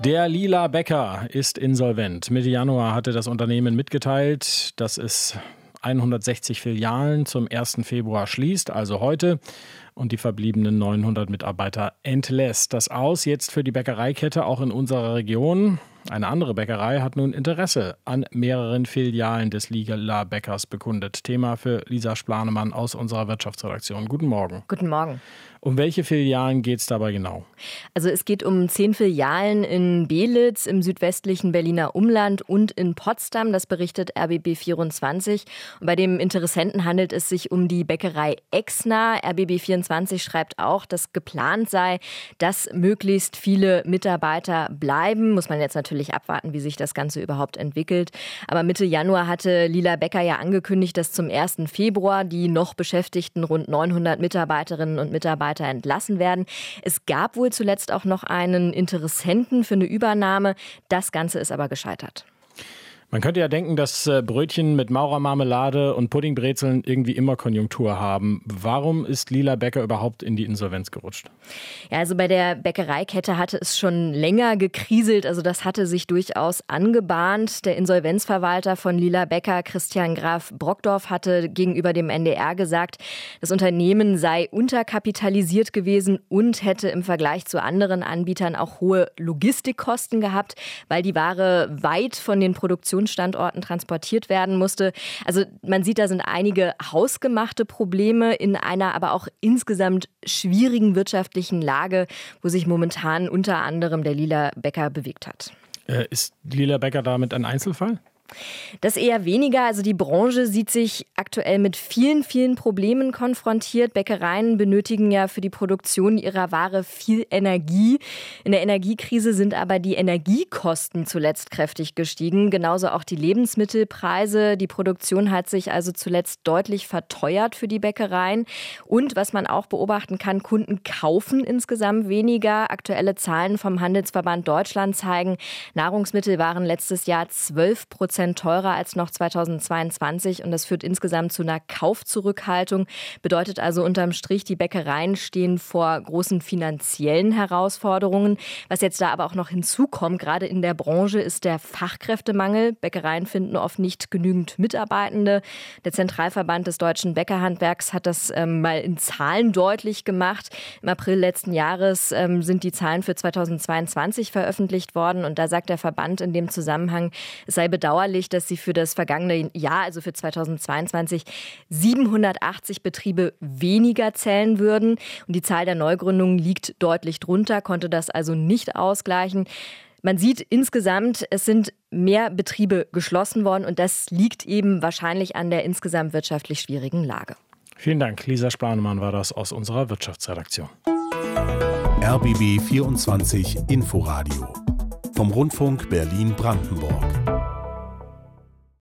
Der Lila Bäcker ist insolvent. Mitte Januar hatte das Unternehmen mitgeteilt, dass es 160 Filialen zum 1. Februar schließt, also heute, und die verbliebenen 900 Mitarbeiter entlässt. Das aus jetzt für die Bäckereikette auch in unserer Region. Eine andere Bäckerei hat nun Interesse an mehreren Filialen des Lila Bäckers bekundet. Thema für Lisa Splanemann aus unserer Wirtschaftsredaktion. Guten Morgen. Guten Morgen. Um welche Filialen geht es dabei genau? Also es geht um zehn Filialen in Belitz, im südwestlichen Berliner Umland und in Potsdam. Das berichtet RBB24. Und bei dem Interessenten handelt es sich um die Bäckerei Exner. RBB24 schreibt auch, dass geplant sei, dass möglichst viele Mitarbeiter bleiben. Muss man jetzt natürlich abwarten, wie sich das Ganze überhaupt entwickelt. Aber Mitte Januar hatte Lila Becker ja angekündigt, dass zum 1. Februar die noch beschäftigten rund 900 Mitarbeiterinnen und Mitarbeiter entlassen werden. Es gab wohl zuletzt auch noch einen Interessenten für eine Übernahme. Das Ganze ist aber gescheitert. Man könnte ja denken, dass äh, Brötchen mit Maurermarmelade und Puddingbrezeln irgendwie immer Konjunktur haben. Warum ist Lila Bäcker überhaupt in die Insolvenz gerutscht? Ja, also bei der Bäckereikette hatte es schon länger gekriselt. Also das hatte sich durchaus angebahnt. Der Insolvenzverwalter von Lila Bäcker, Christian Graf Brockdorf, hatte gegenüber dem NDR gesagt, das Unternehmen sei unterkapitalisiert gewesen und hätte im Vergleich zu anderen Anbietern auch hohe Logistikkosten gehabt, weil die Ware weit von den Produktions Produktionsstandorten transportiert werden musste. Also man sieht, da sind einige hausgemachte Probleme in einer aber auch insgesamt schwierigen wirtschaftlichen Lage, wo sich momentan unter anderem der Lila Bäcker bewegt hat. Äh, ist Lila Bäcker damit ein Einzelfall? Das eher weniger. Also die Branche sieht sich aktuell mit vielen, vielen Problemen konfrontiert. Bäckereien benötigen ja für die Produktion ihrer Ware viel Energie. In der Energiekrise sind aber die Energiekosten zuletzt kräftig gestiegen. Genauso auch die Lebensmittelpreise. Die Produktion hat sich also zuletzt deutlich verteuert für die Bäckereien. Und was man auch beobachten kann, Kunden kaufen insgesamt weniger. Aktuelle Zahlen vom Handelsverband Deutschland zeigen, Nahrungsmittel waren letztes Jahr 12 Prozent Prozent teurer als noch 2022 und das führt insgesamt zu einer Kaufzurückhaltung. Bedeutet also unterm Strich, die Bäckereien stehen vor großen finanziellen Herausforderungen. Was jetzt da aber auch noch hinzukommt, gerade in der Branche, ist der Fachkräftemangel. Bäckereien finden oft nicht genügend Mitarbeitende. Der Zentralverband des deutschen Bäckerhandwerks hat das ähm, mal in Zahlen deutlich gemacht. Im April letzten Jahres ähm, sind die Zahlen für 2022 veröffentlicht worden und da sagt der Verband in dem Zusammenhang, es sei bedauerlich, bedauerlich, dass sie für das vergangene Jahr, also für 2022, 780 Betriebe weniger zählen würden. Und die Zahl der Neugründungen liegt deutlich drunter, konnte das also nicht ausgleichen. Man sieht insgesamt, es sind mehr Betriebe geschlossen worden und das liegt eben wahrscheinlich an der insgesamt wirtschaftlich schwierigen Lage. Vielen Dank. Lisa Splanemann war das aus unserer Wirtschaftsredaktion. RBB 24 Inforadio vom Rundfunk Berlin-Brandenburg.